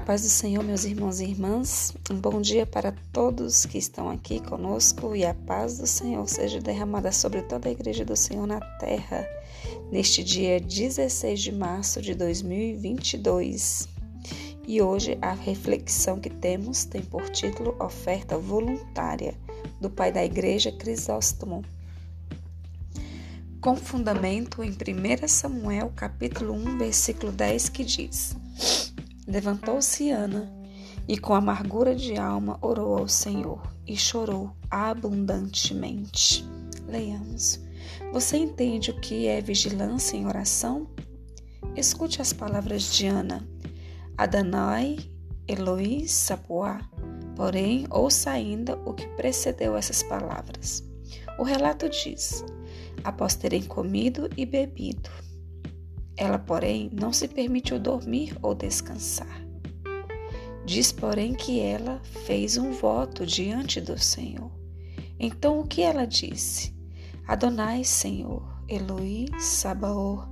paz do Senhor, meus irmãos e irmãs. Um bom dia para todos que estão aqui conosco e a paz do Senhor seja derramada sobre toda a igreja do Senhor na terra, neste dia 16 de março de 2022. E hoje a reflexão que temos tem por título Oferta Voluntária, do pai da igreja Crisóstomo. Com fundamento em 1 Samuel, capítulo 1, versículo 10, que diz: Levantou-se Ana e, com amargura de alma, orou ao Senhor e chorou abundantemente. Leiamos. Você entende o que é vigilância em oração? Escute as palavras de Ana. Adonai, Eloí, Sapuá. Porém, ouça ainda o que precedeu essas palavras. O relato diz: Após terem comido e bebido, ela, porém, não se permitiu dormir ou descansar. Diz, porém, que ela fez um voto diante do Senhor. Então o que ela disse? Adonai, Senhor, Eloí, Sabaor.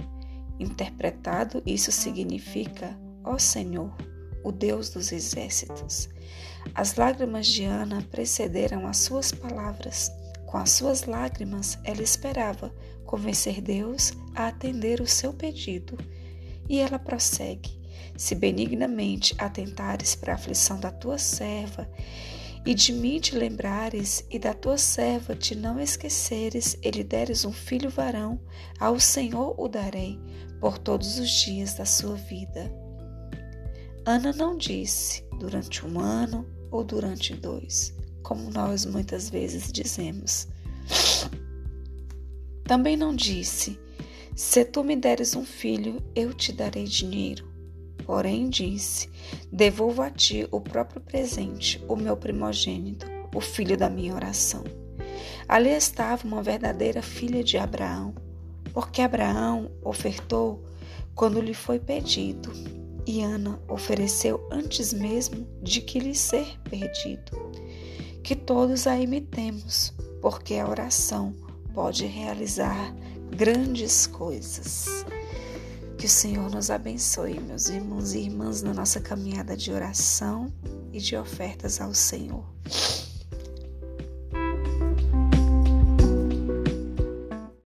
Interpretado, isso significa, ó Senhor, o Deus dos exércitos. As lágrimas de Ana precederam as suas palavras. Com as suas lágrimas, ela esperava convencer Deus a atender o seu pedido. E ela prossegue: Se benignamente atentares para a aflição da tua serva, e de mim te lembrares, e da tua serva te não esqueceres, e lhe deres um filho varão, ao Senhor o darei por todos os dias da sua vida. Ana não disse durante um ano ou durante dois como nós muitas vezes dizemos. Também não disse: Se tu me deres um filho, eu te darei dinheiro. Porém, disse: Devolvo a ti o próprio presente, o meu primogênito, o filho da minha oração. Ali estava uma verdadeira filha de Abraão, porque Abraão ofertou quando lhe foi pedido, e Ana ofereceu antes mesmo de que lhe ser pedido que todos a imitemos, porque a oração pode realizar grandes coisas. Que o Senhor nos abençoe, meus irmãos e irmãs, na nossa caminhada de oração e de ofertas ao Senhor.